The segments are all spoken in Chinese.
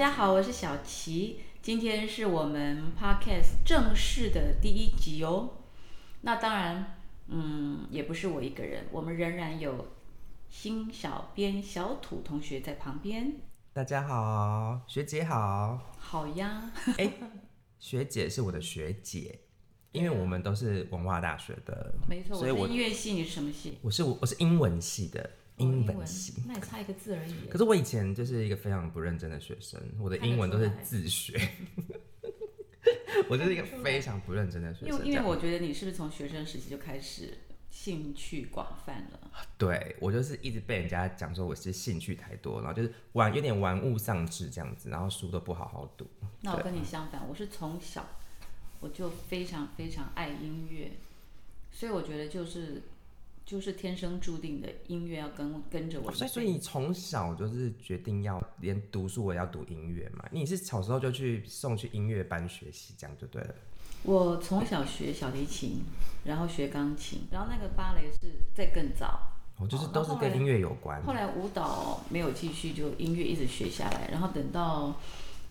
家好，我是小琪，今天是我们 podcast 正式的第一集哦。那当然，嗯，也不是我一个人，我们仍然有新小编小土同学在旁边。大家好，学姐好。好呀，哎，学姐是我的学姐，因为我们都是文化大学的，没错。所以我我是音乐系，你是什么系？我是我是英文系的，英文。那也差一个字而已。可是我以前就是一个非常不认真的学生，我的英文都是自学。我就是一个非常不认真的学生。因为因为我觉得你是不是从学生时期就开始兴趣广泛了？对我就是一直被人家讲说我是兴趣太多，然后就是玩有点玩物丧志这样子，然后书都不好好读。那我跟你相反，我是从小我就非常非常爱音乐，所以我觉得就是就是天生注定的音乐要跟跟着我。所以，所以你从小就是决定要连读书我也要读音乐嘛？你是小时候就去送去音乐班学习，这样就对了。我从小学小提琴，然后学钢琴，然后那个芭蕾是在更早。哦，就是都是跟音乐有关。后来舞蹈没有继续，就音乐一直学下来，然后等到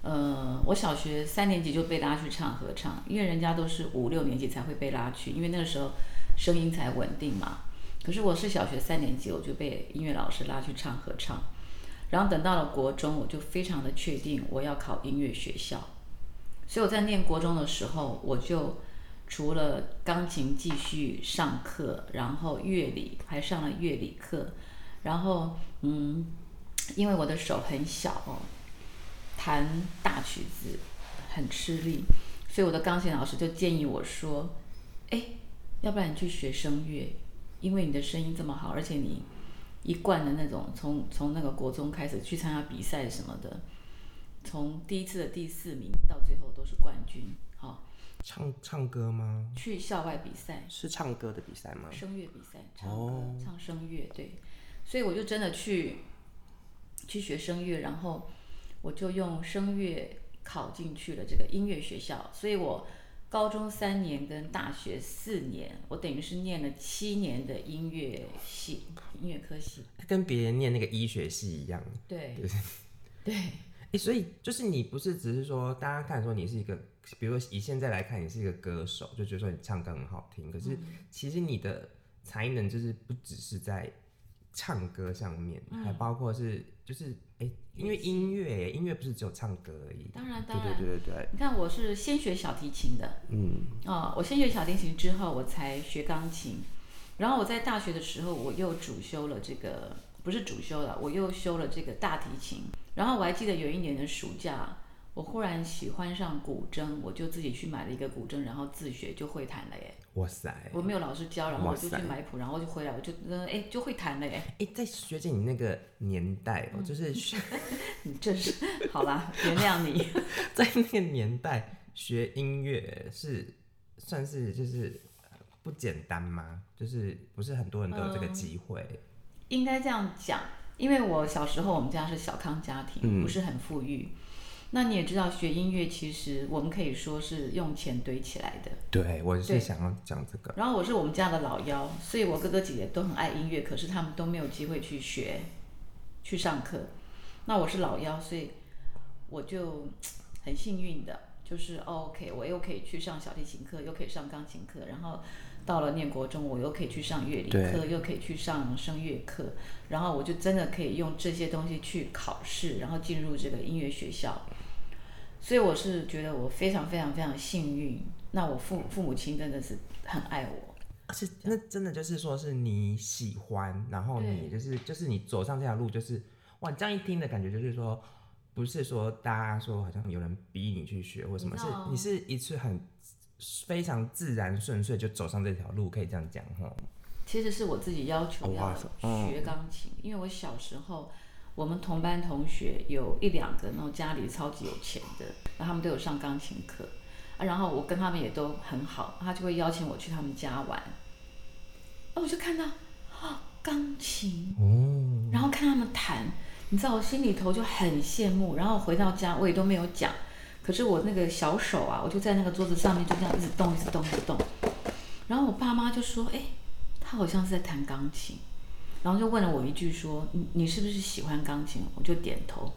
呃我小学三年级就被拉去唱合唱，因为人家都是五六年级才会被拉去，因为那个时候声音才稳定嘛。可是我是小学三年级我就被音乐老师拉去唱合唱，然后等到了国中，我就非常的确定我要考音乐学校，所以我在念国中的时候，我就除了钢琴继续上课，然后乐理还上了乐理课，然后嗯，因为我的手很小哦，弹大曲子很吃力，所以我的钢琴老师就建议我说，哎，要不然你去学声乐，因为你的声音这么好，而且你一贯的那种从从那个国中开始去参加比赛什么的，从第一次的第四名到最后都是冠军，好、唱唱歌吗？去校外比赛，是唱歌的比赛吗？声乐比赛，唱歌、哦唱声乐，对，所以我就真的去去学声乐，然后我就用声乐考进去了这个音乐学校，所以我高中三年跟大学四年，我等于是念了七年的音乐系音乐科系，跟别人念那个医学系一样。对。对，哎、所以就是你不是只是说大家看说你是一个，比如说以现在来看你是一个歌手，就觉得说你唱歌很好听，可是嗯。其实你的才能就是不只是在唱歌上面，还包括是就是哎、因为音乐音乐不是只有唱歌而已。当然当然。对对对对，你看，我是先学小提琴的，嗯，哦，我先学小提琴之后，我才学钢琴。然后我在大学的时候，我又主修了这个，不是主修了，我又修了这个大提琴。然后我还记得有一年的暑假，我忽然喜欢上古筝，我就自己去买了一个古筝，然后自学就会弹了耶。哇塞，我没有老师教，然后我就去买谱，然后就回来，我就呃哎就会弹了耶。哎、在学姐你那个年代嗯哦、就是学 你这是好啦，原谅你。在那个年代学音乐是算是就是呃不简单吗？就是不是很多人都有这个嗯机会？应该这样讲，因为我小时候我们家是小康家庭，嗯不是很富裕。那你也知道，学音乐其实我们可以说是用钱堆起来的。对，我对是想要讲这个。然后我是我们家的老幺，所以我哥哥姐姐都很爱音乐，可是他们都没有机会去学，去上课。那我是老幺，所以我就很幸运的，就是、哦、OK，我又可以去上小提琴课，又可以上钢琴课，然后到了念国中，我又可以去上乐理课，又可以去上声乐课，然后我就真的可以用这些东西去考试，然后进入这个音乐学校。所以我是觉得我非常非常非常幸运。那我父父母亲真的是很爱我，是那真的就是说是你喜欢，然后你就是就是你走上这条路，就是哇，这样一听的感觉就是说，不是说大家说好像有人逼你去学或什么，是你是一次很非常自然顺遂就走上这条路，可以这样讲哈。其实是我自己要求要学钢琴，因为我小时候我们同班同学有一两个那种家里超级有钱的，然后他们都有上钢琴课啊，然后我跟他们也都很好，他就会邀请我去他们家玩，啊，我就看到啊钢琴，哦，然后看他们弹，你知道我心里头就很羡慕，然后回到家我也都没有讲，可是我那个小手啊，我就在那个桌子上面就这样一直动，一直动，一直动。然后我爸妈就说：“哎，他好像是在弹钢琴。”然后就问了我一句说：“你你是不是喜欢钢琴？”我就点头。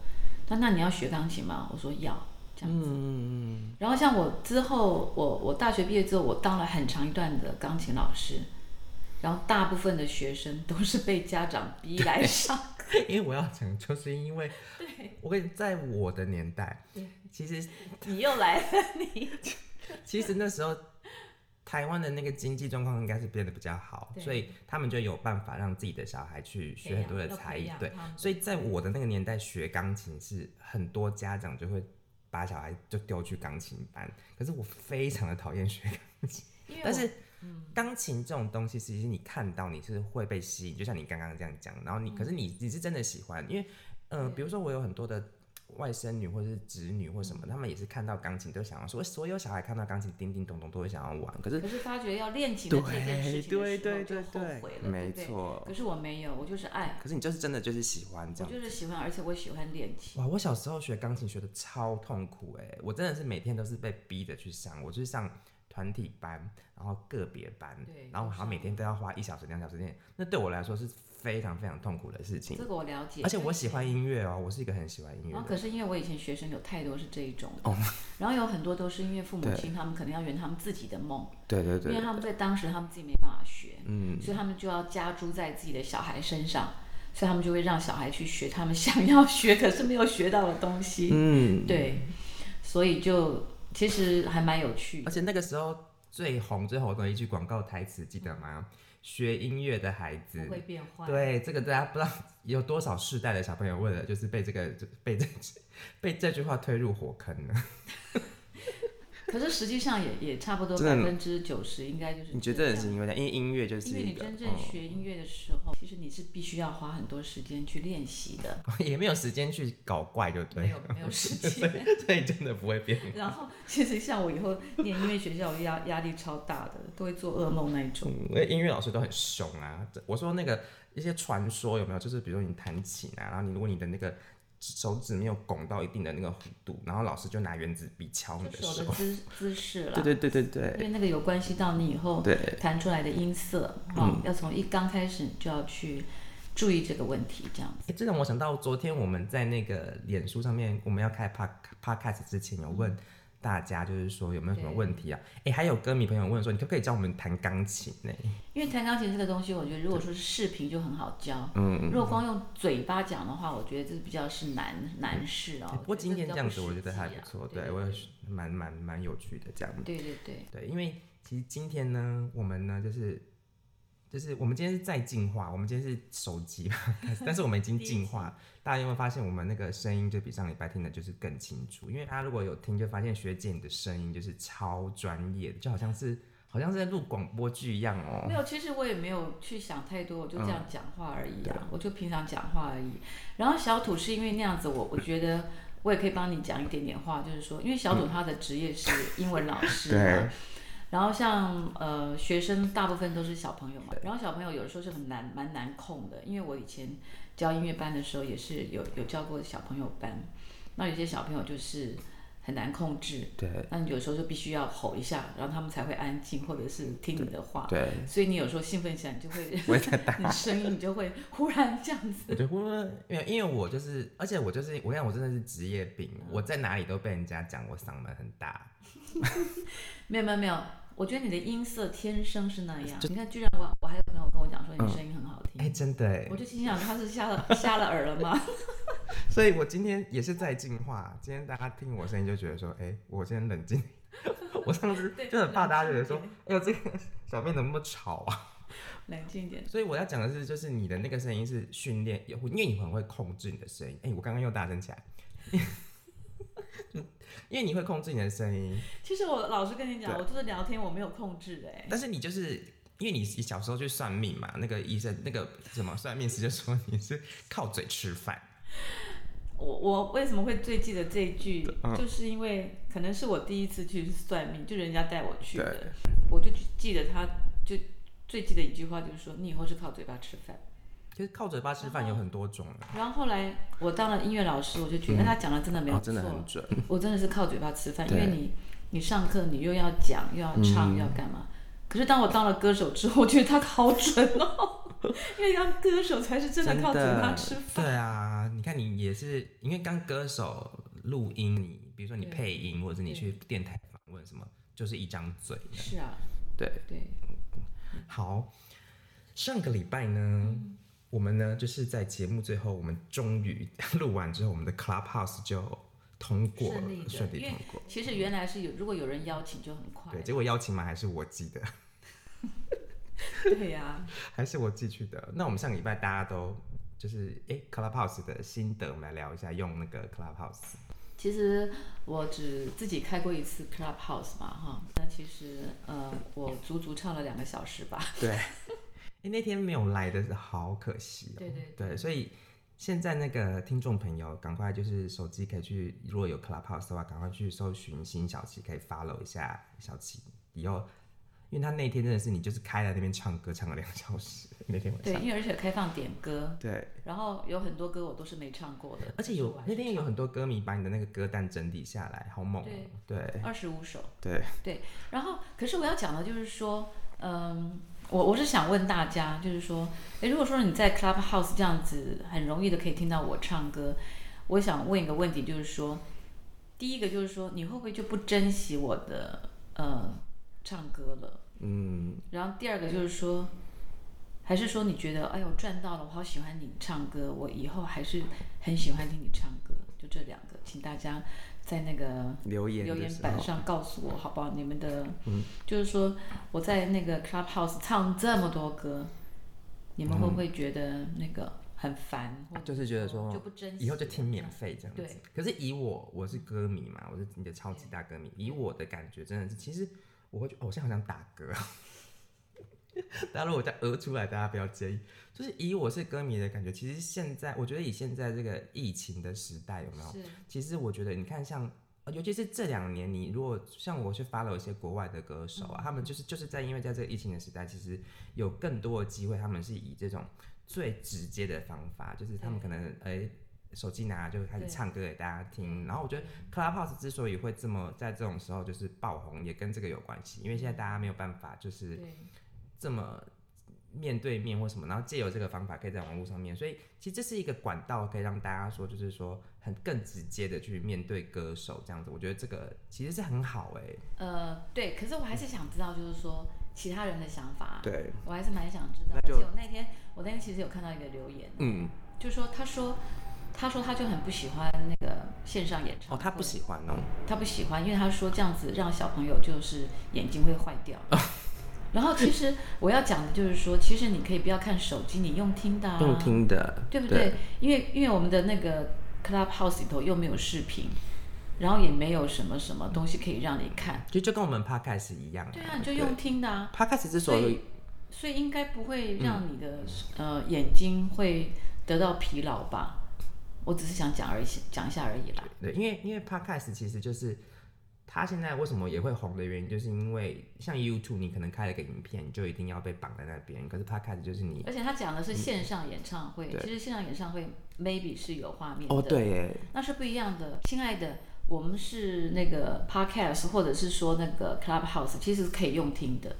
他那你要学钢琴吗？我说要，这样子。嗯，然后像我之后，我我大学毕业之后，我当了很长一段的钢琴老师，然后大部分的学生都是被家长逼来上。因为我要讲，就是因为我跟你在我的年代，其实你又来了，你。其实那时候台湾的那个经济状况应该是变得比较好，所以他们就有办法让自己的小孩去学很多的才艺对，所以在我的那个年代学钢琴是很多家长就会把小孩就丢去钢琴班，可是我非常的讨厌学钢琴，但是。嗯钢琴这种东西，其实你看到你是会被吸引，就像你刚刚这样讲，然后你、可是你你是真的喜欢，因为呃，比如说我有很多的外甥女或者是侄女或什么，他们也是看到钢琴都想要说，所有小孩看到钢琴叮叮咚咚都会想要玩，可是可是发觉要练琴的这件事情的时候对对就对对后悔了，没错可是我没有，我就是爱，可是你就是真的就是喜欢这我样。就是喜欢，而且我喜欢练琴。哇！我小时候学钢琴学的超痛苦哎、我真的是每天都是被逼着去上，我就是上团体班，然后个别班对，然后好像每天都要花一小时、两小时练，那对我来说是非常非常痛苦的事情这。个我了解，而且我喜欢音乐哦，我是一个很喜欢音乐然后。可是因为我以前学生有太多是这一种的，然后有很多都是因为父母亲他们可能要圆他们自己的梦，对对因为他们在当时他们自己没办法学，嗯，所以他们就要加诸在自己的小孩身上，所以他们就会让小孩去学他们想要学可是没有学到的东西，嗯，对，所以就其实还蛮有趣而。且那个时候最红最红的一句广告台词，记得吗？学音乐的孩子不会变坏，对，这个大家不知道有多少世代的小朋友为了就是被这个 被这被这句话推入火坑呢。可是实际上也也差不多百分之九十应该就是你觉得这样真的是因为因为音乐就是因为你真正哦学音乐的时候，其实你是必须要花很多时间去练习的，也没有时间去搞怪，就对没有没有 时所间。以所以真的不会变。然后其实像我以后念音乐学校，压压力超大的，都会做噩梦那一种。嗯，因为音乐老师都很凶啊。我说那个一些传说有没有？就是比如说你弹琴啊，然后你如果你的那个手指没有拱到一定的那个弧度，然后老师就拿原子笔敲你的手手的。姿姿势了，对对对对对因为那个有关系到你以后对。弹出来的音色，哈、要从一刚开始就要去注意这个问题，这样子。哎，这让我想到昨天我们在那个脸书上面，我们要开 pod podcast 之前有问大家，就是说有没有什么问题啊？哎，还有歌迷朋友问说，你可不可以教我们弹钢琴呢？因为弹钢琴这个东西，我觉得如果说是视频就很好教，嗯，如果光用嘴巴讲的话，我觉得这比较是难难事哦。不过今天这样子，我觉得还不错，对对我也是蛮蛮蛮有趣的这样。对对对，对，因为其实今天呢，我们呢就是就是我们今天是在进化，我们今天是手机嘛，但是我们已经进化。大家有没有发现我们那个声音就比上礼拜听的就是更清楚？因为大家如果有听，就发现学姐你的声音就是超专业的，就好像是好像是在录广播剧一样哦、没有，其实我也没有去想太多，我就这嗯样讲话而已啊，我就平常讲话而已。然后小土是因为那样子，我我觉得我也可以帮你讲一点点话，就是说，因为小土他的职业是英文老师嘛，对然后像呃学生大部分都是小朋友嘛，然后小朋友有的时候是很难蛮难控的，因为我以前教音乐班的时候也是有有教过小朋友班，那有些小朋友就是很难控制，对那你有时候就必须要吼一下，然后他们才会安静或者是听你的话，对，所以你有时候兴奋起来，你就会。你声音你就会忽然这样子。对，忽然，因为因为我就是，而且我就是，我跟你讲，我真的是职业病，我在哪里都被人家讲我嗓门很大。没有没有没有，我觉得你的音色天生是那样。你看，居然我我还有朋友跟我讲说你声音很好听，哎、真的哎我，就心想他是瞎了瞎了耳了吗？所以我今天也是在进化。今天大家听我声音就觉得说，哎、我先冷静。我上次就很怕大家觉得说，哎呦，这个小妹怎么那么吵啊？冷静一点。所以我要讲的是，就是你的那个声音是训练，也会，因为你很会控制你的声音。哎、我刚刚又大声起来，因为你会控制你的声音，其实我老实跟你讲，我就是聊天我没有控制哎、但是你就是因为你你小时候去算命嘛，那个医生那个什么算命师就说你是靠嘴吃饭。我我为什么会最记得这一句，嗯就是因为可能是我第一次去算命，就人家带我去的，我就记得他就最记得一句话就是说，你以后是靠嘴巴吃饭。其实靠嘴巴吃饭有很多种啊，然后后来我当了音乐老师，我就觉得、哎他讲的真的没有真的很准。我真的是靠嘴巴吃饭，因为你你上课你又要讲又要唱、嗯。又要干嘛。可是当我当了歌手之后，我觉得他好准哦。因为当歌手才是真的靠嘴巴吃饭。对啊，你看你也是因为当歌手录音，你比如说你配音，或者是你去电台访问什么，就是一张嘴。是啊，对，对，好，上个礼拜呢，嗯我们呢就是在节目最后，我们终于录完之后，我们的 Clubhouse 就通过了顺利，通过。其实原来是有，如果有人邀请就很快。对，结果邀请码还是我寄的，对呀、还是我寄去的。那我们上个礼拜大家都就是哎、Clubhouse 的心得，我们来聊一下用那个 Clubhouse。其实我只自己开过一次 Clubhouse 嘛，哈，那其实呃，我足足唱了两个小时吧。对，哎、那天没有来的是好可惜哦、对对对，所以现在那个听众朋友，赶快就是手机可以去，如果有 Clubhouse 的话，赶快去搜寻新小七，可以 follow 一下小七。以后，因为他那天真的是你就是开在那边唱歌，唱了两小时，那天晚对，上。因为而且开放点歌，对，然后有很多歌我都是没唱过的，而且有那天有很多歌迷把你的那个歌单整理下来，好猛、哦。对二十五首。对对然后，可是我要讲的就是说，嗯，我我是想问大家，就是说，诶，如果说你在 Clubhouse 这样子很容易的可以听到我唱歌，我想问一个问题，就是说，第一个就是说，你会不会就不珍惜我的呃唱歌了？嗯，然后第二个就是说，还是说你觉得，哎呦赚到了，我好喜欢你唱歌，我以后还是很喜欢听你唱歌，就这两个，请大家在那个留言留言板上告诉我好不好？你们的，嗯就是说我在那个 Clubhouse 唱这么多歌，你们会不会觉得那个很烦？就是觉得说就不珍惜，以后就听免费这样子对。可是以我，我是歌迷嘛，我是你的超级大歌迷。以我的感觉，真的是，其实我会觉得，哦我现在好想打歌。大家如果再讹出来，大家不要介意。就是以我是歌迷的感觉，其实现在我觉得以现在这个疫情的时代，有没有？是其实我觉得，你看像，呃尤其是这两年，你如果像我去 follow 一些国外的歌手啊，他们就是就是在因为在这个疫情的时代，其实有更多的机会，他们是以这种最直接的方法，就是他们可能哎、手机拿就开始唱歌给大家听。然后我觉得 Clubhouse 之所以会这么在这种时候就是爆红，也跟这个有关系，因为现在大家没有办法就是对这么面对面或什么，然后借由这个方法可以在网络上面，所以其实这是一个管道，可以让大家说就是说很更直接的去面对歌手这样子，我觉得这个其实是很好哎、呃对，可是我还是想知道，就是说其他人的想法，对，我还是蛮想知道。就而且我那天我那天其实有看到一个留言，嗯，就说他说他说他就很不喜欢那个线上演唱哦，他不喜欢哦，他不喜欢，因为他说这样子让小朋友就是眼睛会坏掉。然后其实我要讲的就是说，其实你可以不要看手机，你用听的、啊，用听的，对不对？因为因为我们的那个 Clubhouse 里头又没有视频，然后也没有什么什么东西可以让你看。就就跟我们 podcast 一样、对啊，你就用听的啊，podcast 之所以所以应该不会让你的、嗯呃眼睛会得到疲劳吧？我只是想讲而已，讲一下而已啦。对，因为因为 podcast 其实就是它现在为什么也会红的原因，就是因为像 YouTube 你可能开了个影片，你就一定要被绑在那边，可是 podcast 就是你而且他讲的是线上演唱会，其实线上演唱会 maybe 是有画面的，哦对耶，那是不一样的。亲爱的，我们是那个 podcast 或者是说那个 clubhouse，其实是可以用听的，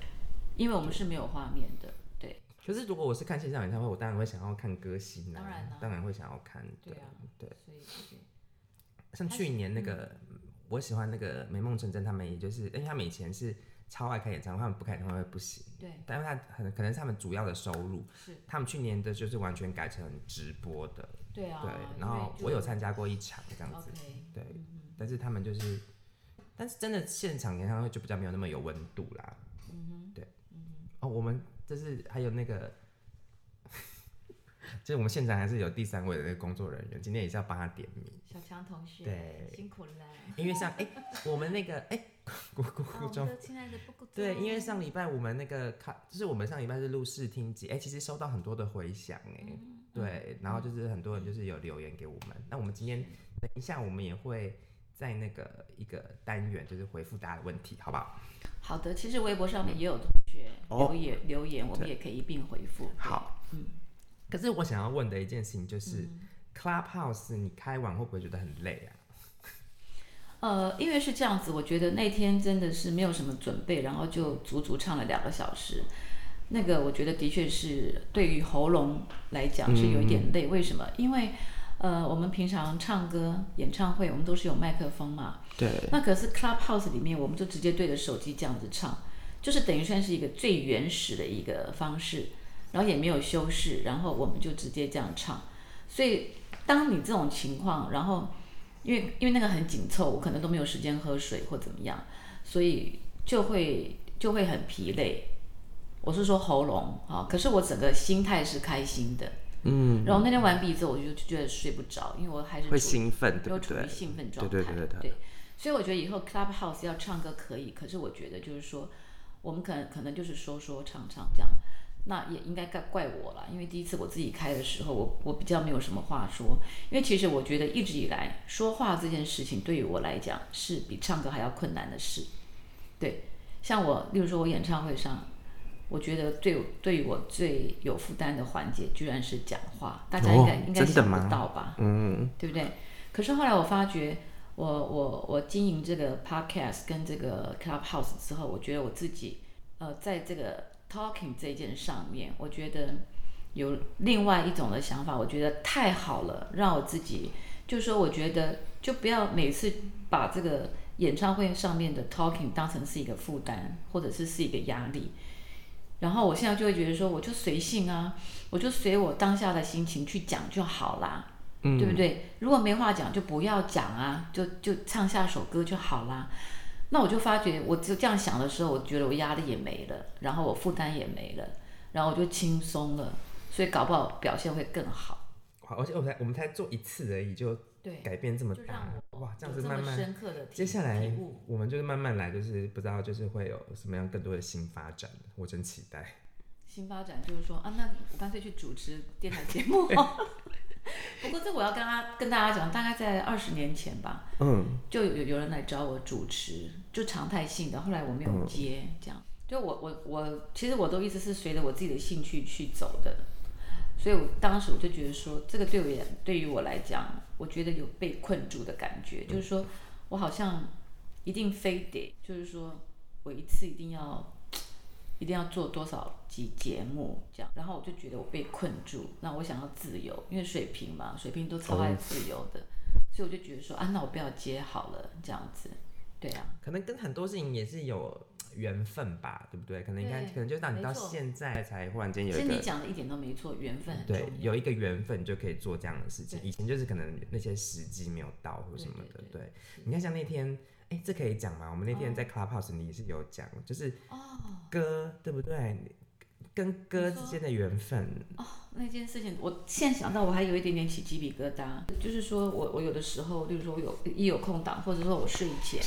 因为我们是没有画面的。对可是如果我是看线上演唱会，我当然会想要看歌星啊，当然啦当然会想要看，对对啊，对。所以对像去年那个，我喜欢那个美梦成真，他们也就是，因为他们以前是超爱开演唱会，他们不开演唱会不行，对但是他很可能是他们主要的收入，是，他们去年的就是完全改成直播的，对啊。对，然后我有参加过一场这样子对，但是他们就是，但是真的现场演唱会就比较没有那么有温度啦，嗯哼，对，嗯哼哦，我们就是还有那个。就是我们现场还是有第三位的那个工作人员，今天也是要帮他点名，小强同学，对辛苦了。因为像哎、我们那个哎，咕咕咕中对，因为上礼拜我们那个看，就是我们上礼拜是录试听集，哎、其实收到很多的回响，哎、嗯对，然后就是很多人就是有留言给我们，那我们今天等一下我们也会在那个一个单元就是回复大家的问题，好不好？好的，其实微博上面也有同学哦留言、留言，我们也可以一并回复。好，嗯，可是我想要问的一件事情就是、Clubhouse 你开完会不会觉得很累啊？呃，因为是这样子，我觉得那天真的是没有什么准备，然后就足足唱了两个小时。那个我觉得的确是对于喉咙来讲是有一点累。为什么？因为呃，我们平常唱歌演唱会，我们都是有麦克风嘛。对。那可是 Clubhouse 里面，我们就直接对着手机这样子唱，就是等于算是一个最原始的一个方式，然后也没有修饰，然后我们就直接这样唱。所以，当你这种情况，然后因为因为那个很紧凑，我可能都没有时间喝水或怎么样，所以就会就会很疲累。我是说喉咙啊，可是我整个心态是开心的。嗯。然后那天完毕之后，我就觉得睡不着，因为我还是会兴奋，对又处于兴奋状态。对对对对对。所以我觉得以后 Clubhouse 要唱歌可以，可是我觉得就是说，我们可能可能就是说说唱唱这样。那也应该怪怪我了，因为第一次我自己开的时候，我我比较没有什么话说。因为其实我觉得一直以来说话这件事情对于我来讲是比唱歌还要困难的事。对，像我，例如说我演唱会上，我觉得对对于我最有负担的环节，居然是讲话。大家应该应该想不到吧？嗯，对不对？可是后来我发觉，我我我经营这个 podcast 跟这个 clubhouse 之后，我觉得我自己呃在这个。Talking 这件上面，我觉得有另外一种的想法，我觉得太好了，让我自己就是说，我觉得就不要每次把这个演唱会上面的 Talking 当成是一个负担，或者是是一个压力。然后我现在就会觉得说，我就随性啊，我就随我当下的心情去讲就好啦，嗯，对不对？如果没话讲，就不要讲啊，就就唱下首歌就好啦。那我就发觉，我就这样想的时候，我觉得我压力也没了，然后我负担也没了，然后我就轻松了，所以搞不好表现会更好。好，而且我们才我们才做一次而已，就改变这么大，哇，这样子慢慢深刻的接下来我们就是慢慢来，就是不知道就是会有什么样更多的新发展，我真期待。新发展就是说啊，那我干脆去主持电台节目。不过这我要跟他跟大家讲，大概在二十年前吧，嗯，就有有人来找我主持，就常态性的，后来我没有接，这样，就我我我其实我都一直是随着我自己的兴趣去走的，所以我当时我就觉得说，这个对我对于我来讲，我觉得有被困住的感觉，就是说我好像一定非得，就是说我一次一定要。一定要做多少集节目这样，然后我就觉得我被困住，那我想要自由，因为水平嘛，水平都超爱自由的，所以我就觉得说啊，那我不要接好了，这样子，对啊，可能跟很多事情也是有缘分吧，对不对？可能你看，可能就到你到现在才忽然间有一个，其实你讲的一点都没错，缘分对，有一个缘分就可以做这样的事情，以前就是可能那些时机没有到或什么的，对，你看像那天。哎，这可以讲吗？我们那天在 Clubhouse 你是有讲，就是歌，对不对？跟歌之间的缘分。哦，那件事情，我现在想到我还有一点点起鸡皮疙瘩。就是说我我有的时候，例如说我有一有空档，或者说我睡前，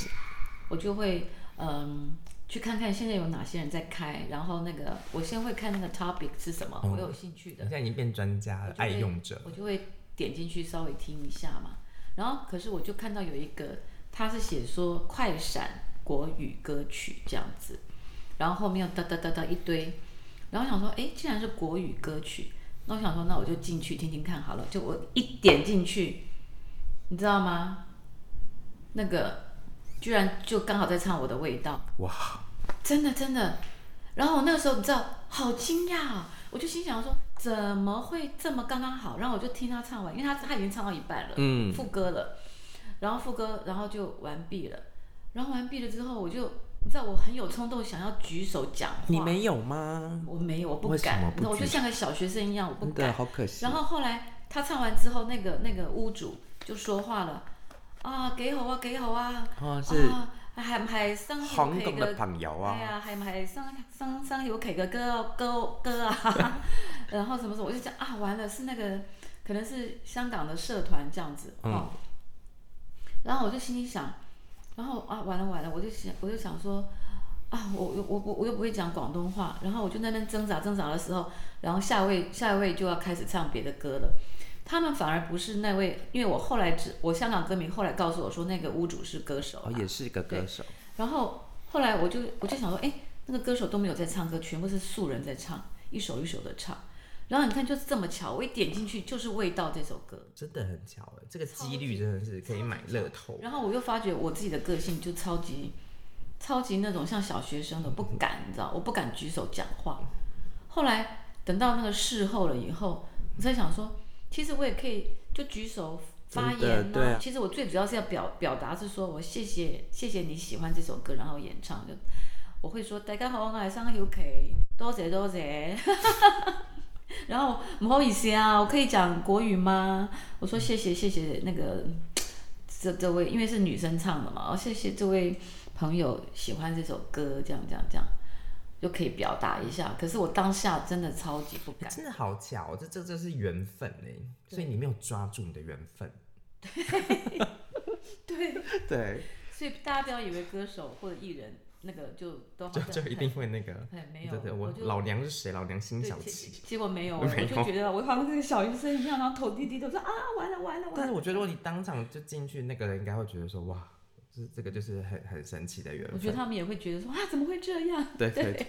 我就会嗯去看看现在有哪些人在开，然后那个我先会看那个 topic 是什么，我有兴趣的。现在已经变专家了，爱用者，我就会点进去稍微听一下嘛。然后可是我就看到有一个。他是写说快闪国语歌曲这样子，然后后面又哒哒哒哒一堆，然后想说，哎，既然是国语歌曲，那我想说，那我就进去听听看好了。就我一点进去，你知道吗？那个居然就刚好在唱我的味道，哇！真的真的。然后我那个时候你知道，好惊讶啊！我就心想说，怎么会这么刚刚好？然后我就听他唱完，因为他他已经唱到一半了，嗯，副歌了。然后副歌，然后就完毕了。然后完毕了之后，我就你知道，我很有冲动想要举手讲话。你没有吗？我没有，我不敢。那我就像个小学生一样，我不敢。好可惜。然后后来他唱完之后，那个那个屋主就说话了啊，几好啊，给好啊。啊，是。係唔係生香港的朋友啊？係啊，係唔係生生生有奇嘅歌歌歌啊？然后什么什么，我就讲啊，完了是那个，可能是香港的社团这样子哦。然后我就心里想，然后啊，完了完了，我就想，我就想说，啊，我我我我又不会讲广东话，然后我就那边挣扎挣扎的时候，然后下一位下一位就要开始唱别的歌了，他们反而不是那位，因为我后来只我香港歌迷后来告诉我说那个屋主是歌手，哦，也是一个歌手，然后后来我就我就想说，哎，那个歌手都没有在唱歌，全部是素人在唱，一首一首的唱。然后你看，就是这么巧，我一点进去就是《味道》这首歌，真的很巧哎，这个几率真的是可以买乐透。然后我又发觉我自己的个性就超级超级那种像小学生的，不敢，你知道，我不敢举手讲话。后来等到那个事后了以后，我在想说，其实我也可以就举手发言对啊其实我最主要是要表表达是说我谢谢谢谢你喜欢这首歌，然后演唱就我会说大家好，我爱上 UK，多谢多謝。然后不好意思啊，我可以讲国语吗？我说谢谢谢谢那个这这位，因为是女生唱的嘛，哦谢谢这位朋友喜欢这首歌，这样这样这样就可以表达一下。可是我当下真的超级不敢，真的好巧哦，这这这是缘分哎，所以你没有抓住你的缘分。对，对，所以大家不要以为歌手或者艺人那个就都好就像就一定会那个。哎没有，对对，我老娘是谁？老娘心对结小气。结果没有，我就觉得我好像这个小医生一样，然后头低低的说啊完了完了完了。但是我觉得，如果你当场就进去，那个人应该会觉得说，哇，这这个就是很很神奇的缘分。我觉得他们也会觉得说啊怎么会这样？对对 对，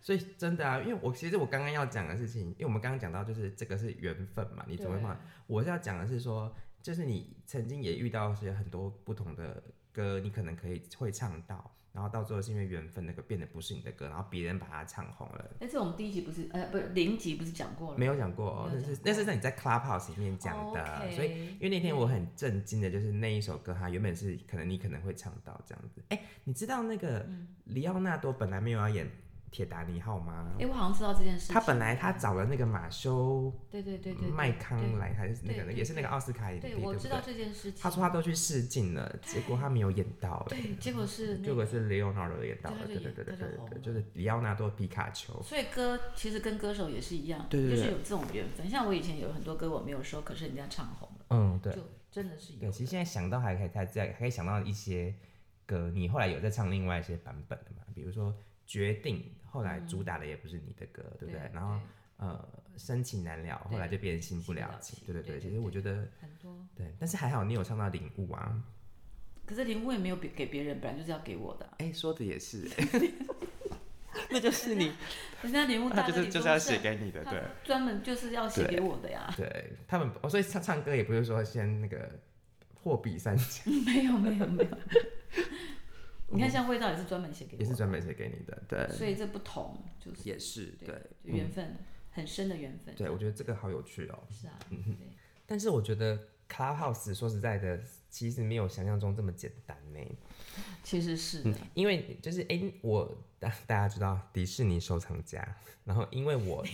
所以真的啊，因为我其实我刚刚要讲的事情，因为我们刚刚讲到就是这个是缘分嘛，你总会放。我是要讲的是说，就是你曾经也遇到一些很多不同的歌，你可能可以会唱到，然后到最后是因为缘分，那个变得不是你的歌，然后别人把它唱红了。那，这我们第一集不是呃不是零集不是讲过了吗？没有讲过哦，那是那是在你在 Clubhouse 里面讲的所以因为那天我很震惊的，就是那一首歌，它原本是可能你可能会唱到这样子。哎、你知道那个嗯里奥纳多本来没有要演铁达尼号吗？哎，我好像知道这件事情。他本来他找了那个马修对对对对对麦康来，还是那个也是那个奥斯卡影帝，对，不我知道对？这件事情。他说他都去试镜了，结果他没有演到，哎，对，结果是那结果是 Leonardo 演到了，对对对对对对对，就是里奥纳多皮卡丘。所以歌其实跟歌手也是一样，对对对就是有这种缘分。像我以前有很多歌我没有收，可是人家唱红了，嗯，对。就真的是有对，。其实现在想到还可以还在还可以想到一些歌，你后来有在唱另外一些版本的嘛？比如说《决定》，后来主打的也不是你的歌，对不对？然后呃，深情难了，后来就变成心不了情，对对对。其实我觉得很多，对，但是还好你有唱到领悟啊，可是领悟也没有给给别人，本来就是要给我的啊。哎，说的也是，那就是你，人家林悟大就是就是要写给你的，他对。专门就是要写给我的呀。对他们，我所以唱唱歌也不是说先那个货比三 家，没有没有没有。你看，像味道也是专门写给我，也是专门写给你的，对所以这不同就是也是对缘分很深的缘分。对，我觉得这个好有趣哦。是啊。但是我觉得 Clubhouse 说实在的，其实没有想象中这么简单呢。其实是的，因为就是哎、我大大家知道迪士尼收藏家，然后因为我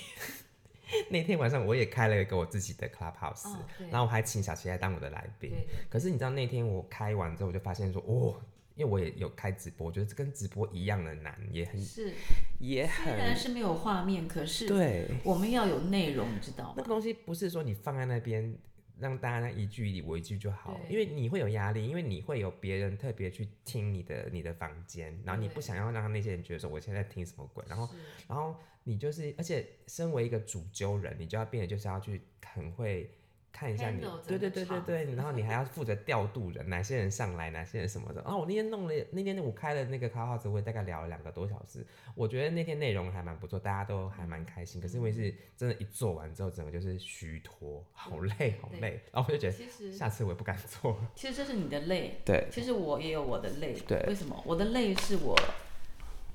那天晚上我也开了一个我自己的 Clubhouse，、哦然后我还请小琪来当我的来宾。可是你知道那天我开完之后，我就发现说，哦，因为我也有开直播，我觉得这跟直播一样的难，也很是。也虽然是没有画面，可是对。我们要有内容，你知道吗？那个东西不是说你放在那边让大家那一句我一句就好，对因为你会有压力，因为你会有别人特别去听你的你的房间，然后你不想要让那些人觉得说我现在在听什么鬼，然后然后你就是，而且身为一个主揪人，你就要变得就是要去很会看一下你对对对对对，然后你还要负责调度人，哪些人上来，哪些人什么的。然后我那天弄了，那天我开了那个 Clubhouse 会，大概聊了两个多小时，我觉得那天内容还蛮不错，大家都还蛮开心。可是因为是真的，一做完之后，整个就是虚脱，好累好累，然后我就觉得其实下次我也不敢做了。其实这是你的累，对，其实我也有我的累。对为什么？我的累是我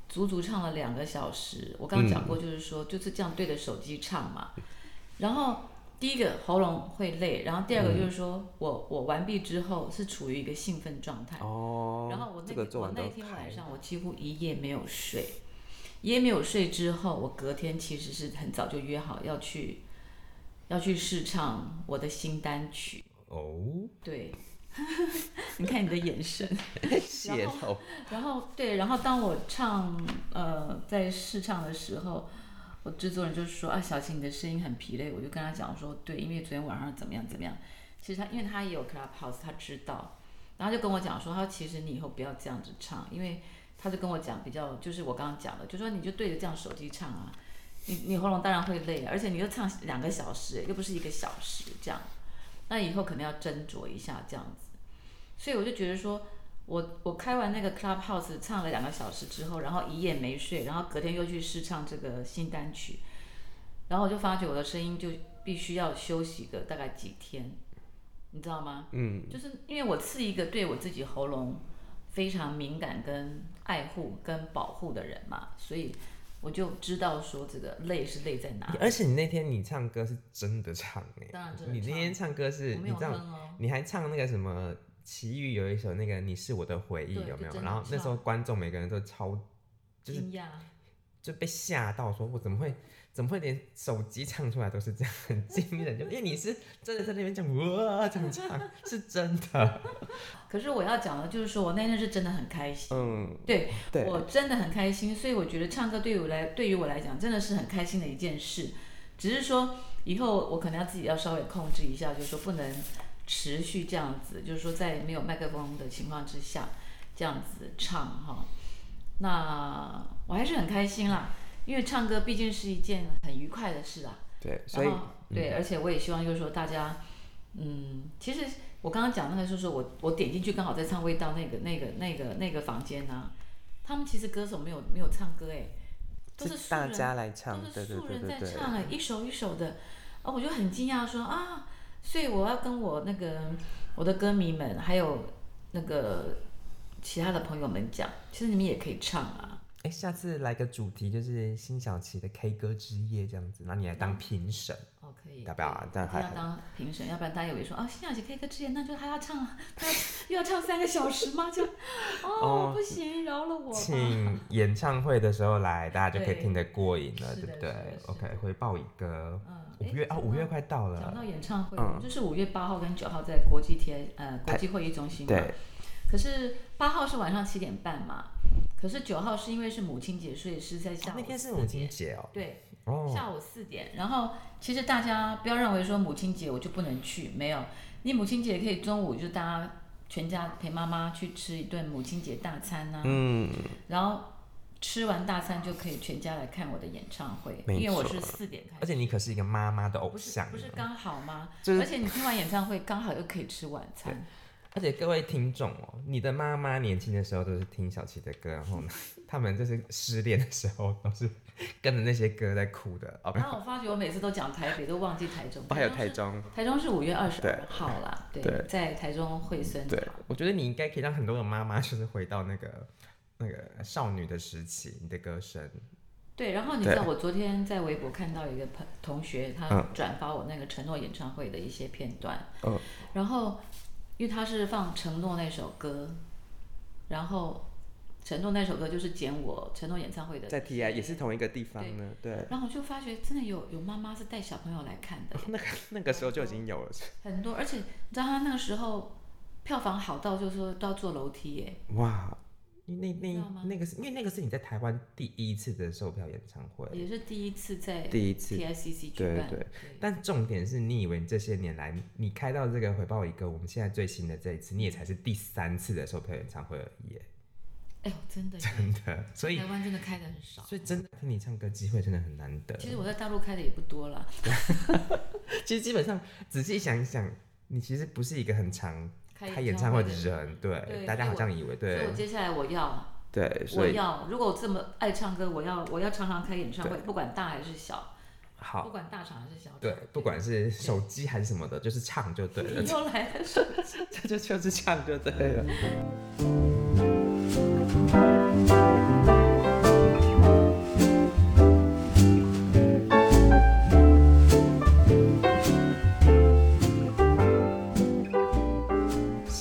足足唱了两个小时。我刚刚讲过，就是说、就是这样对着手机唱嘛。然后第一个喉咙会累，然后第二个就是说、我我完毕之后是处于一个兴奋状态。哦，然后我那这个我那天晚上我几乎一夜没有睡，一夜没有睡之后，我隔天其实是很早就约好要去要去试唱我的新单曲。哦，对，你看你的眼神。然后，然后对，然后当我唱呃在试唱的时候，我制作人就说啊，小琴你的声音很疲累，我就跟他讲说，对，因为昨天晚上怎么样怎么样。其实他因为他也有 Clubhouse，他知道，然后就跟我讲说，他说其实你以后不要这样子唱，因为他就跟我讲比较就是我刚刚讲的，就说你就对着这样手机唱啊，你你喉咙当然会累，而且你又唱两个小时，又不是一个小时这样，那以后可能要斟酌一下这样子。所以我就觉得说，我我开完那个 Clubhouse 唱了两个小时之后，然后一夜没睡，然后隔天又去试唱这个新单曲，然后我就发觉我的声音就必须要休息个大概几天，你知道吗？嗯，就是因为我是一个对我自己喉咙非常敏感、跟爱护、跟保护的人嘛，所以我就知道说这个累是累在哪里。而且你那天你唱歌是真的唱哎、当然真的你那天唱歌是，你知道哼哦，你还唱那个什么奇遇有一首那个你是我的回忆有没有？然后那时候观众每个人都超就是。就被吓到，说我怎么会怎么会连手机唱出来都是这样，很惊人。就 因为你是真的在那边讲哇这样唱，是真的。可是我要讲的就是说我那天是真的很开心，嗯，对对，我真的很开心，所以我觉得唱歌对于我来对于我来讲真的是很开心的一件事。只是说以后我可能要自己要稍微控制一下，就是说不能持续这样子，就是说在没有麦克风的情况之下这样子唱哈。那我还是很开心啦，因为唱歌毕竟是一件很愉快的事啊。对，所以对，而且我也希望就是说大家，嗯，其实我刚刚讲那个就是我我点进去刚好在唱味道那个那个那个那个房间呢、他们其实歌手没有没有唱歌哎，都是素大家来唱，都是素人。在唱哎，一首一首的，哦，我就很惊讶说啊，所以我要跟我那个我的歌迷们还有那个其他的朋友们讲，其实你们也可以唱啊。哎，下次来个主题就是辛晓琪的 K 歌之夜这样子，那你来当评审，哦，可以，要不要啊？这样还要当评审，要不然大家以为说啊，辛晓琪 K 歌之夜，那就他要唱，他要 又要唱三个小时吗？就哦哦不行，饶了我。请演唱会的时候来，大家就可以听得过瘾了，对不对？OK，回报一个嗯，五月啊，五月快到了讲到，演唱会，嗯我们就是五月八号跟九号在国际天呃国际会议中心嘛。对，可是八号是晚上七点半嘛，可是九号是因为是母亲节，所以是在下午、那天是母亲。节哦，对，哦，下午四点。然后其实大家不要认为说母亲节我就不能去，没有，你母亲节可以中午就大家全家陪妈妈去吃一顿母亲节大餐呐、嗯，然后吃完大餐就可以全家来看我的演唱会，因为我是四点开始。而且你可是一个妈妈的偶像，不是刚好吗？就是而且你听完演唱会刚好又可以吃晚餐，而且各位听众哦，你的妈妈年轻的时候都是听小琪的歌，然后呢，他们就是失恋的时候都是跟着那些歌在哭的。哦，然后我发觉我每次都讲台北，都忘记台中。哦还有台中，台中是五月二十对二号啦，对，对在台中惠生对。我觉得你应该可以让很多的妈妈就是回到那个那个少女的时期，你的歌声。对，然后你知道我昨天在微博看到一个朋同学，他嗯。转发我那个承诺演唱会的一些片段，嗯。然后因为他是放承诺那首歌，然后承诺那首歌就是剪我承诺演唱会的，在 TI 也是同一个地方呢，对，然后我就发觉真的有有妈妈是带小朋友来看的，那个那个时候就已经有了，很多，而且你知道他那个时候票房好到就是说都要坐楼梯耶，哇，那知道吗那那个是因为那个是你在台湾第一次的售票演唱会，也是第一次在第一次 TICC 举办，对对但重点是你以为你这些年来你开到这个回报一个我们现在最新的这一次，你也才是第三次的售票演唱会而已，哎呦，真的，真的。所以台湾真的开的很少。所以真的听你唱歌机会真的很难得。其实我在大陆开的也不多了，其实基本上仔细想一想，你其实不是一个很常开演唱会的人，对，对大家好像以为所以我对，接下来我要，对，我要，如果我这么爱唱歌，我要，我要常常开演唱会，不管大还是小，好不，管大场还是小场，对，不管是手机还是什么的，就是唱就对了你。又来了，这就就是唱就对了。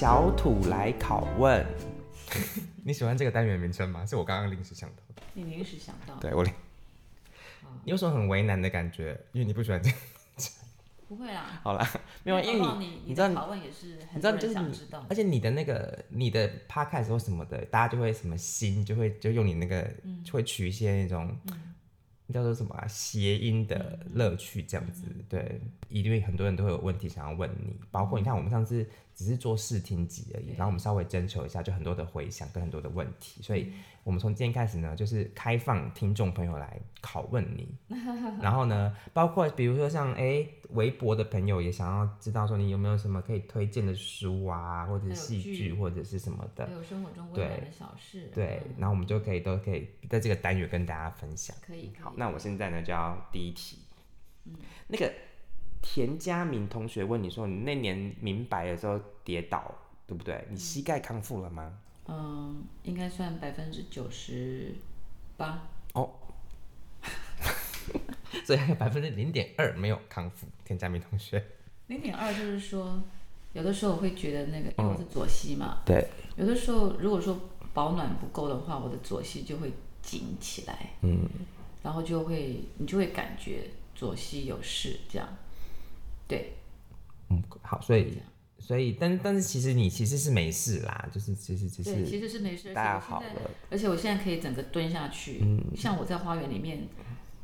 小土来拷问，你喜欢这个单元名称吗？是我刚刚临时想到的。你临时想到，对我临。你有什么很为难的感觉？因为你不喜欢这个。不会啦，好啦，没有，因为你你你知道的拷问也是很你知道，多就是你人想知道，而且你的那个你的 podcast 或什么的，大家就会什么心，就会就用你那个，嗯。就会取一些那种，叫做什么啊谐音的嗯。乐趣这样子。对，一定会很多人都会有问题想要问你，包括你看我们上次只是做试听集而已，然后我们稍微征求一下，就很多的回响跟很多的问题，所嗯。以我们从今天开始呢，就是开放听众朋友来拷问你，然后呢，包括比如说像哎微博的朋友也想要知道说你有没有什么可以推荐的书啊，或者是戏剧或者是什么的还，有生活中温对暖的小事，对，嗯。然后我们就可以都可以在这个单元跟大家分享。可以，可以。好，那我现在呢就要第一题。嗯。那个田佳明同学问你说，你那年明白的时候跌倒，对不对？你膝盖康复了吗？嗯，应该算百分之九十八，哦，所以还有百分之零点二没有康复。田佳明同学，零点二就是说，有的时候我会觉得那个，因为我是嗯左膝嘛，对，有的时候如果说保暖不够的话，我的左膝就会紧起来，嗯，然后就会你就会感觉左膝有事这样，对，嗯，好，所以所以，但但是其实你其实是没事啦，就是其实只对，是其实是没事，大家好了，而且我现在可以整个蹲下去，像我在花园里面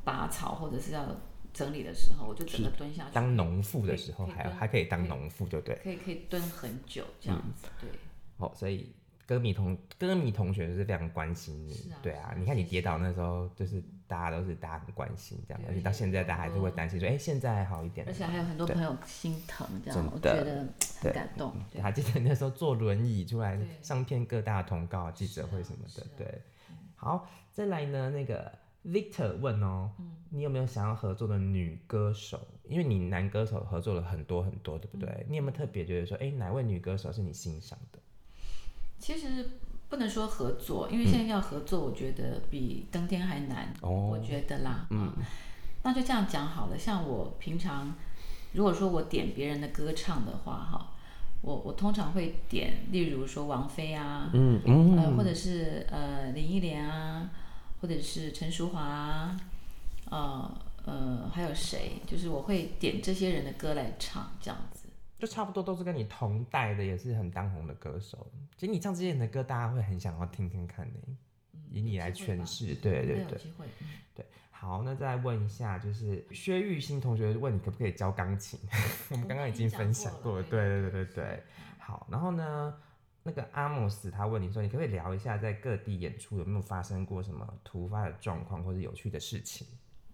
拔草或者是要整理的时候，我就整个蹲下去，当农妇的时候还还可以当农妇，对不对？可以可以蹲很久这样子，对，哦，所以歌迷同歌迷同学是非常关心你，对啊，你看你跌倒那时候，就是大家都是大家很关心这样，而且到现在大家还是会担心说，哎、现在好一点了而。且还有很多朋友心疼这样，我觉得很感动，对还记得那时候坐轮椅出来上片各大通告、记者会什么的，对。好，再来呢，那个 Victor 问哦，嗯你有没有想要合作的女歌手？因为你男歌手合作了很多很多，对不对？嗯你有没有特别觉得说，哎、哪位女歌手是你欣赏的？其实不能说合作，因为现在要合作，我觉得比登天还难，哦我觉得啦。嗯，那就这样讲好了。像我平常如果说我点别人的歌唱的话，哈，我我通常会点，例如说王菲啊，嗯嗯，呃，或者是呃林忆莲啊，或者是陈淑桦啊，呃呃还有谁？就是我会点这些人的歌来唱，这样子。就差不多都是跟你同代的，也是很当红的歌手。其实你唱这些人的歌，大家会很想要听听看的，以你来诠释。对对对有机会。嗯好，那再问一下，就是薛玉欣同学问你可不可以教钢琴？我们刚刚已经分享过了，对对对对对。好，然后呢，那个阿莫斯他问你说，你可不可以聊一下在各地演出有没有发生过什么突发的状况或者有趣的事情？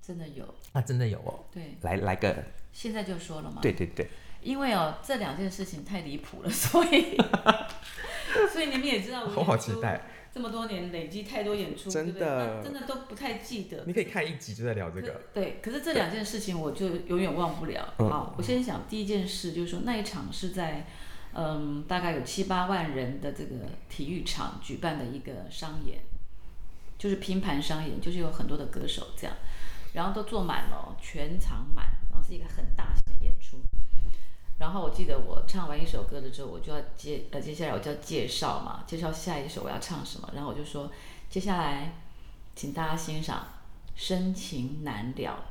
真的有，啊，真的有哦。对，来来个，现在就说了嘛。对对对，因为哦，这两件事情太离谱了，所以所以你们也知道，我好期待，这么多年累积太多演出，真的真的都不太记得。你可以看一集就在聊这可个。对，可是这两件事情我就永远忘不了。嗯好，我先想第一件事，就是说那一场是在嗯大概有七八万人的这个体育场举办的一个商演，就是拼盘商演，就是有很多的歌手这样，然后都坐满了哦，全场满，然后是一个很大型的演出。然后我记得我唱完一首歌了之后，我就要接呃接下来我就要介绍嘛，介绍下一首我要唱什么，然后我就说接下来请大家欣赏《深情难了》，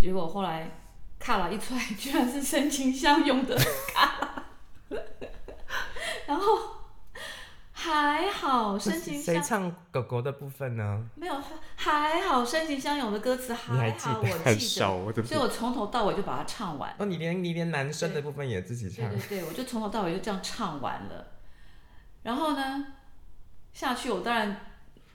结果后来卡拉一出来，居然是深情相拥的卡。拉，然后还好深情谁相唱狗狗的部分呢？没有还好深情相拥的歌词你还记得还好我很记熟，对得，不对？所以我从头到尾就把它唱完。哦，你连你连男生的部分也自己唱对，对对，我就从头到尾就这样唱完了。然后呢，下去我当然，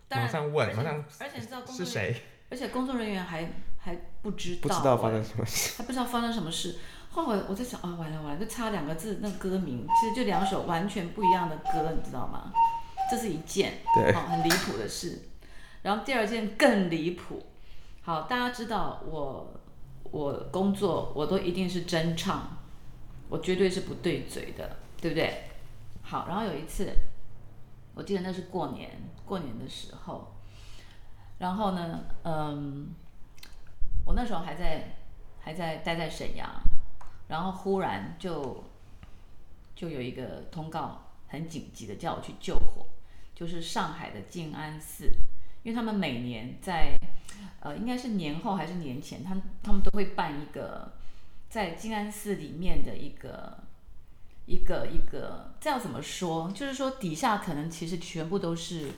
当然马上问，而且马上而且你知道工是作人员，谁？而且工作人员还还不知道，不知道发哎生什么事，还不知道发生什么事。后来我在想啊，完了完了，就差两个字，那歌名其实就两首完全不一样的歌，你知道吗？这是一件对哦很离谱的事。然后第二件更离谱。好，大家知道我我工作我都一定是真唱，我绝对是不对嘴的，对不对？好，然后有一次，我记得那是过年过年的时候，然后呢，嗯，我那时候还在还在待在沈阳，然后忽然就就有一个通告很紧急的叫我去救火，就是上海的静安寺，因为他们每年在呃应该是年后还是年前，他们他们都会办一个在静安寺里面的一个一个一个，这要怎么说？就是说底下可能其实全部都是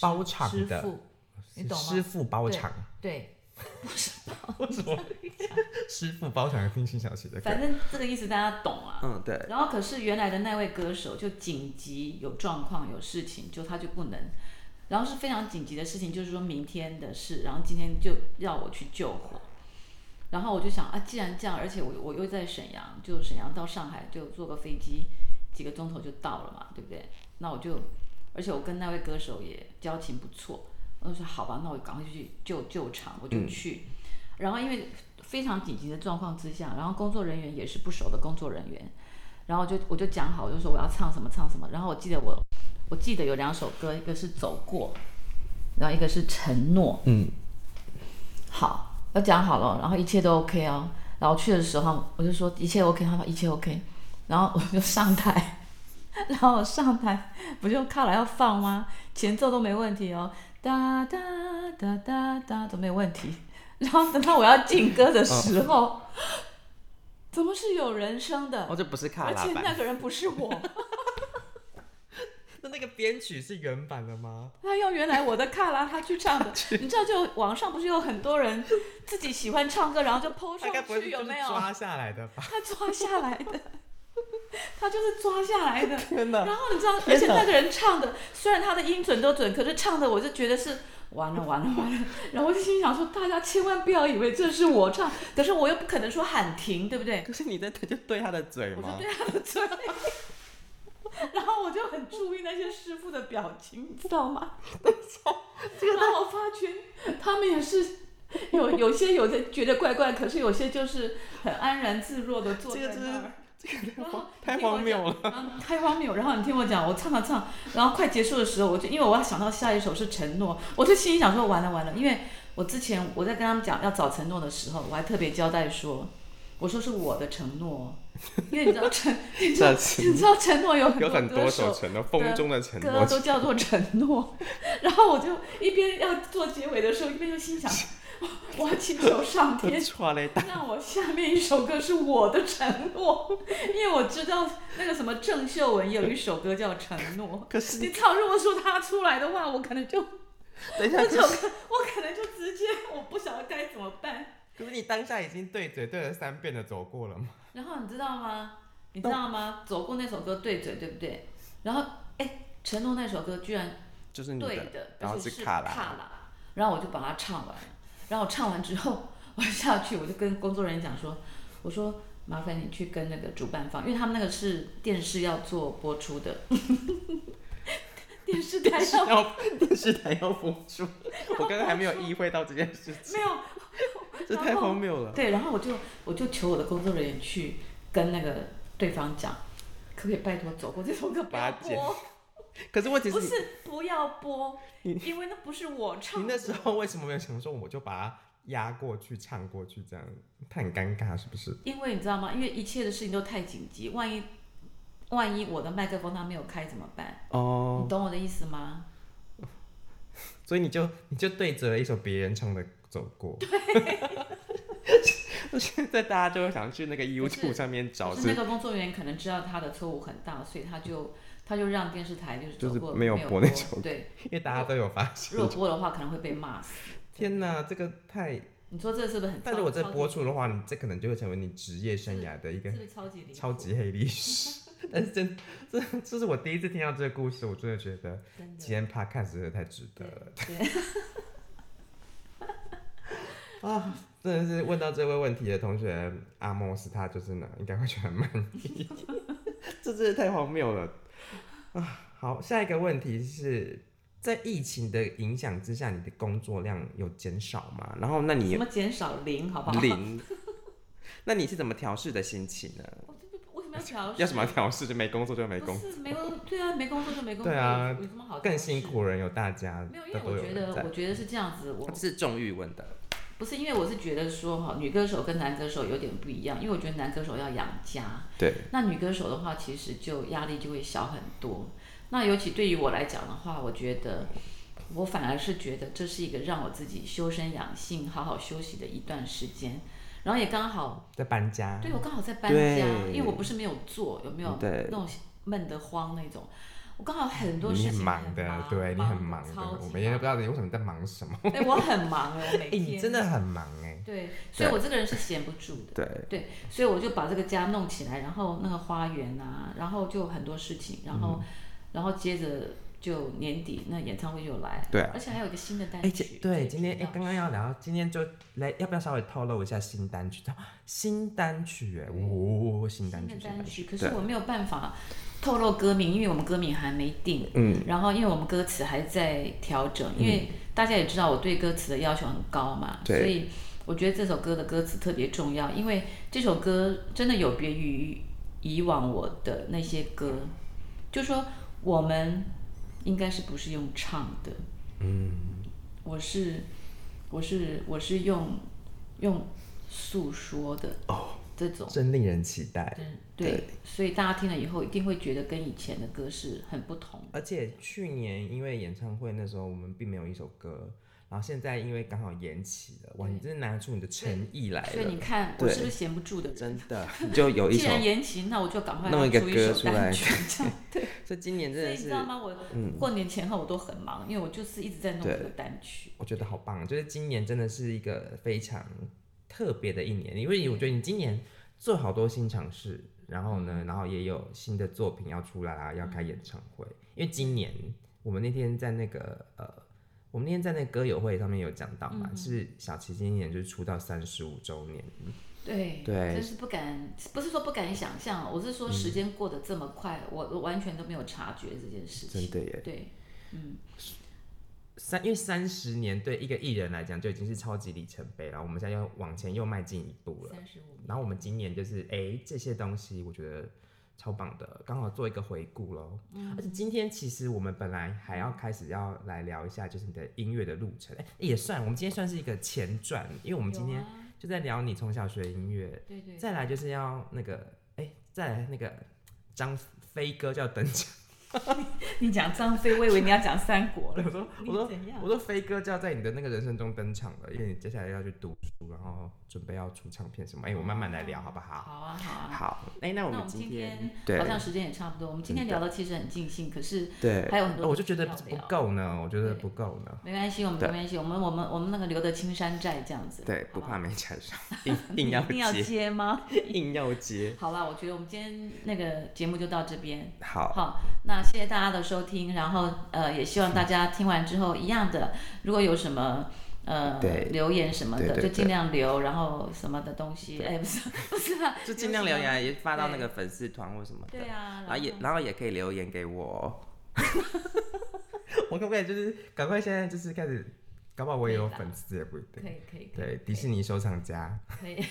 包场的师傅，你懂吗？师傅包场，对，师傅包场听辛晓琪的歌反。正这个意思大家懂啊。嗯，对，然后可是原来的那位歌手就紧急有状况有事情，就他就不能，然后是非常紧急的事情，就是说明天的事，然后今天就要我去救火，然后我就想啊，既然这样，而且我我又在沈阳，就沈阳到上海就坐个飞机几个钟头就到了嘛，对不对？那我就，而且我跟那位歌手也交情不错，我就说好吧，那我赶快就去救救场，我就去，然后因为非常紧急的状况之下，然后工作人员也是不熟的工作人员。然后就我就讲好，我就说我要唱什么唱什么。然后我记得我我记得有两首歌，一个是走过，然后一个是承诺。嗯，好，要讲好了，然后一切都 OK 哦。然后去的时候我就说一切 OK，他说一切 OK，然后我就上台，然后我上台不就靠了要放吗？前奏都没问题哦，哒哒哒哒哒都没有问题。然后等到我要进歌的时候，怎么是有人声的？哦，这不是卡拉而且，那个人不是我，那那个编曲是原版的吗？他用原来我的卡拉他去唱的。你知道，就网上不是有很多人自己喜欢唱歌，然后就 PO 上去，有没有？抓下来的吧？他抓下来的，他就是抓下来的。天哪！然后你知道，而且那个人唱的，虽然他的音准都准，可是唱的我就觉得是完了完了完了。然后我就心想说，大家千万不要以为这是我唱，可是我又不可能说喊停，对不对？可是你在就对他的嘴吗？我就对他的嘴，然后我就很注意那些师傅的表情，你知道吗？这个让我发觉他们也是有有些有的觉得怪怪，可是有些就是很安然自若的坐在那儿。你听我荒谬了。太荒谬。然后你听我讲，我唱啊唱，然后快结束的时候，我就因为我要想到下一首是承诺，我就心里想说完了完了，因为我之前我在跟他们讲要找承诺的时候，我还特别交代说，我说是我的承诺，因为你知道承，你知道你知道承诺有很有很多首承诺，风中的承歌诺，都叫做承诺，然后我就一边要做结尾的时候，一边就心想，我请求上天让我下面一首歌是我的承诺，因为我知道那个什么郑秀文有一首歌叫《承诺》。可是你唱，如果说他出来的话，我可能就等一下，那首歌，我可能就直接我不晓得该怎么办。可是你当下已经对嘴对了三遍的走过了吗？然后你知道吗？你知道吗？走过那首歌对嘴，对不对？然后哎，承诺那首歌居然就是你的，对的，然后是是卡拉拉，然后我就把它唱完，然后我唱完之后，我下去我就跟工作人员讲说，我说麻烦你去跟那个主办方，因为他们那个是电视要做播出的，电视台要要电视台要播出，我刚刚还没有意会到这件事情，没有，这太荒谬了。对，然后我就我就求我的工作人员去跟那个对方讲，可不可以拜托走过这首歌不要把它剪播，可是问题不是，不要播，因为那不是我唱的。你那时候为什么没有想说我就把它压过去唱过去这样？他很尴尬是不是？因为你知道吗？因为一切的事情都太紧急，万一万一我的麦克风它没有开怎么办？哦，你懂我的意思吗？所以你就你就对着一首别人唱的走过，对 现在大家就会想去那个 YouTube 上面找，那个工作人员可能知道他的错误很大，所以他就他就让电视台就是就是没有播播那首歌对，因为大家都有发现如。果播的话可能会被骂死。天哪，这个太……你说这是不是很超？但如果这播出的话，你这可能就会成为你职业生涯的一个是是超级超级黑历史。但是真 这这是我第一次听到这个故事，我真的觉得今天 podcast 真的太值得了。对，啊，真的是问到这位问题的同学阿莫斯，他就是呢，应该会觉得很满意。这真的太荒谬了。好，下一个问题是在疫情的影响之下，你的工作量有减少吗？然后那你什么减少零好不好？零，那你是怎么调试的心情呢？为什么要调试？要什么调试？就没工作就没工作。是没工，对啊，没工作就没工作，对啊有什么好更辛苦人有大家，没有，因为我觉得，我觉得是这样子，我是重欲问的，不是因为我是觉得说哈，女歌手跟男歌手有点不一样，因为我觉得男歌手要养家，对，那女歌手的话，其实就压力就会小很多。那尤其对于我来讲的话，我觉得我反而是觉得这是一个让我自己修身养性、好好休息的一段时间，然后也刚好在搬家。对我刚好在搬家，因为我不是没有做，有没有对那种闷得慌那种？我刚好很多事你情很忙的，对你很忙的，我每天都不知道你为什么在忙什么。哎、我很忙哎，我每哎、天、你真的很忙哎、对，所以我这个人是闲不住的。对，对，所以我就把这个家弄起来，然后那个花园啊，然后就很多事情，然后，嗯然后接着就年底那演唱会就来，对啊。而且还有一个新的单哎、曲这，对，今天哎，刚、刚刚要聊，今天就来，要不要稍微透露一下新单曲？哦新单曲哎，哦，新单曲，新单曲，可是我没有办法透露歌名，因为我们歌名还没定，嗯，然后因为我们歌词还在调整，因为大家也知道我对歌词的要求很高嘛，对。所以我觉得这首歌的歌词特别重要，因为这首歌真的有别于以往我的那些歌，就说我们应该是不是用唱的，嗯，我是我是我是用用诉说的哦，这种。真令人期待。对对，所以大家听了以后一定会觉得跟以前的歌是很不同的。而且去年因为演唱会那时候我们并没有一首歌，然后现在因为刚好延期了，哇，你真的拿出你的诚意来了所以你，看，我是不是闲不住的人？真的，你就有一既，然延期，那我就赶快弄一个歌出来单曲。这样所以今年真的是，你知道吗？我过年前后我都很忙，因为我就是一直在弄这个单曲。我觉得好棒，就是今年真的是一个非常特别的一年，因为我觉得你今年做好多新尝试，然后呢，然后也有新的作品要出来啊，要开演唱会。因为今年我们那天在那个呃，我们那天在那歌友会上面有讲到嘛，是小齐今年就是出道三十五周年，对对真是不敢，不是说不敢想象，我是说时间过得这么快，我我完全都没有察觉这件事情。真的耶，对，嗯，三因为三十年对一个艺人来讲就已经是超级里程碑了，我们现在要往前又迈进一步了。三十五。然后我们今年就是哎、这些东西我觉得超棒的，刚好做一个回顾喽。而且今天其实我们本来还要开始要来聊一下，就是你的音乐的路程，哎、也算我们今天算是一个前传，因为我们今天就在聊你从小学音乐，对对，再来就是要那个哎、再来那个张飞哥叫登场。你讲张飞，我以为你要讲三国了。我说我说我说飞哥就要在你的那个人生中登场了，因为你接下来要去读书，然后准备要出唱片什么，哎、我慢慢来聊好不好？好啊，好啊。好，哎，那我们那我们今天好像时间也差不多，我们今天聊的其实很尽兴，可是对还有很多呃我就觉得不够呢，我觉得不够呢。没关系，我们没关系，我们我们我们那个留的青山寨这样子。对，不怕没柴烧，硬 硬要一定要接，接吗？硬要接，好啦，我觉得我们今天那个节目就到这边。好，好，那谢谢大家的收听，然后呃，也希望大家听完之后一样的，如果有什么呃留言什么的，就尽量留，然后什么的东西，哎，不是 不是啊，就尽量留。言，也发到那个粉丝团或什么的，对。啊，然后也然后也可以留言给我，我可不可以就是赶快现在就是开始，搞不好我也有可以啦。粉丝也不一定。可以可以可以对，迪士尼收藏家，可以，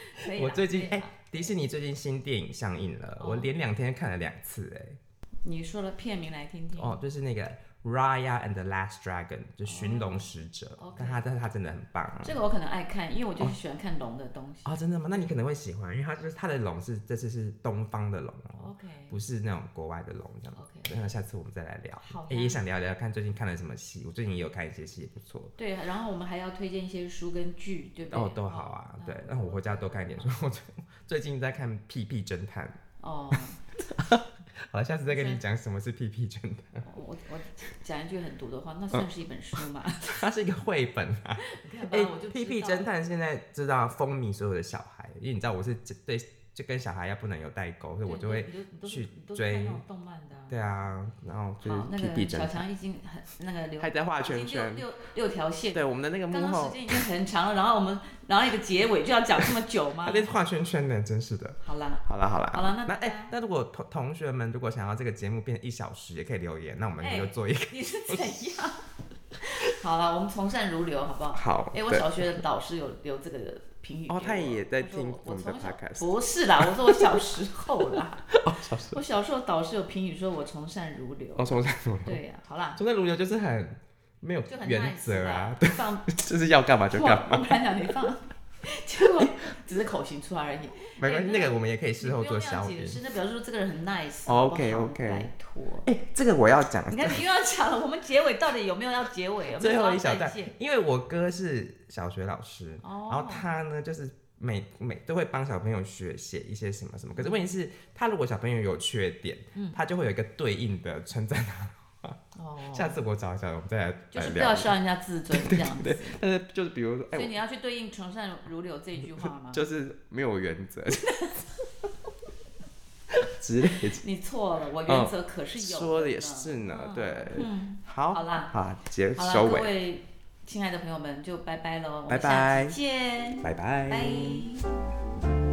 可以。我最近哎、迪士尼最近新电影上映了，哦我连两天看了两次哎、你说了片名来听听。哦，就是那个 Raya and the Last Dragon，就寻龙使者，但他但是他真的很棒啊。这个我可能爱看，因为我就是喜欢看龙的东西。哦，真的吗？那你可能会喜欢，因为他就是它的龙是这次是东方的龙哦，OK，不是那种国外的龙这样。OK 那下次我们再来聊。好哎也想聊聊看最近看了什么戏，我最近也有看一些戏，也不错。对，然后我们还要推荐一些书跟剧，对不对？哦，都好啊，那对，那我回家多看一点书。我最 最近在看《屁屁侦探》，哦，好了，下次再跟你讲什么是屁屁侦探。我我讲一句很毒的话，那算是一本书吗？它是一个绘本啊。你看吧，哎我就，屁屁侦探现在知道风靡所有的小孩，因为你知道我是对就跟小孩要不能有代沟，所以我就会去追动漫的啊。对啊，然后就是好，那个小强已经很那个留还在画圈圈六六六条线。对，我们的那个幕后刚刚时，间已经很长了，然后我们然后一个结尾就要讲这么久吗还？在画圈圈呢，真是的。好啦，好了好了，好了，那那哎、大家那如果同同学们如果想要这个节目变成一小时，也可以留言，那我们哎就做一个。你是怎样？好了，我们从善如流，好不好？好，哎、我小学的导师有留这个评语。哦他也在听我们的 podcast 不是啦，我说我小时候啦。哦，小时候我小时候导师有评语说我从善如流。哦，从善如流，对呀、好啦，从善如流就是很没有就很原则啊，，放 就是要干嘛就干嘛。我本来讲你放，结果只是口型出来而已。没关系，哎那个我们也可以事后做消音。那样解释，那表示说这个人很 nice 哦好不好。OK，OK 拜托。哎，这个我要讲，你看你又要讲了，我们结尾到底有没有要结尾？最后一小段？，因为我哥是小学老师，哦然后他呢就是每每都会帮小朋友学写一些什么什么，可是问题是，他如果小朋友有缺点，他就会有一个对应的称赞他。哦，下次我找一下，我们再来就是不要伤人家自尊这样子。但是就是比如说，哎所以，你要去对应“从善如流”这一句话吗？就是没有原则。之类的。你错了，我原则可是有说的也是呢，嗯。对，嗯，好，好啦。好，结好了，各收尾，位亲爱的朋友们，就拜拜喽，拜下拜期见，拜拜。拜。